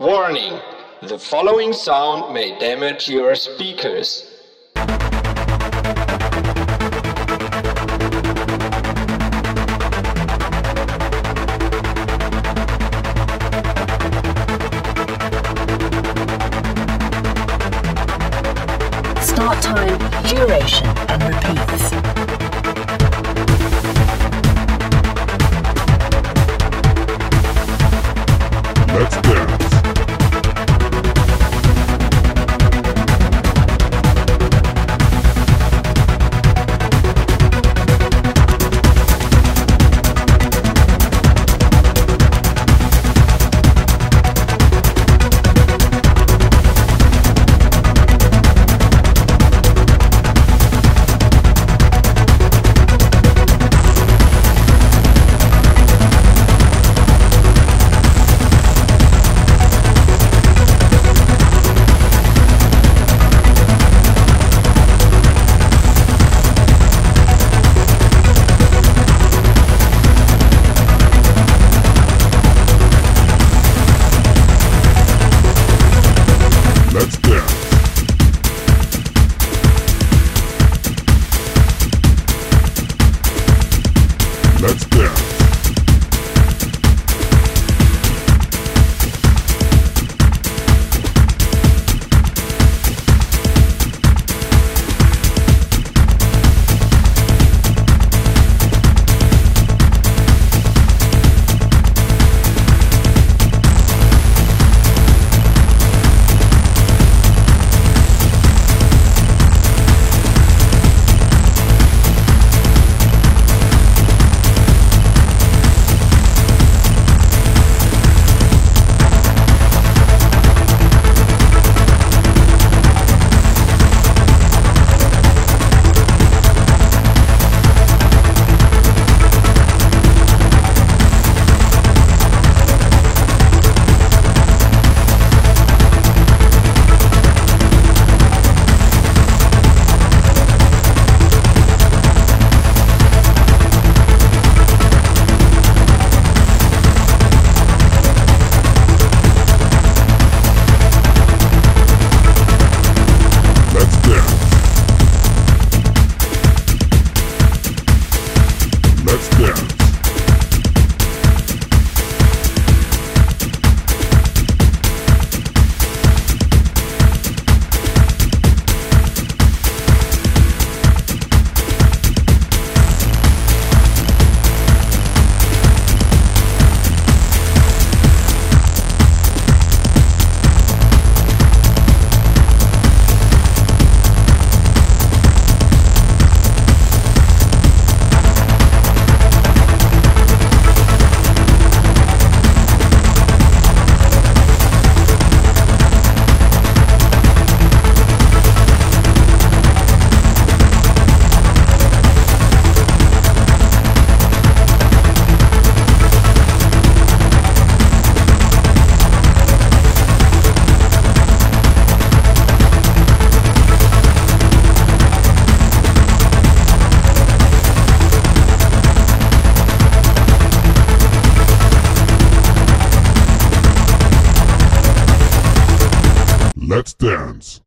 Warning! The following sound may damage your speakers. Start time, duration, and repeats. Let's dance. Let's Let's dance.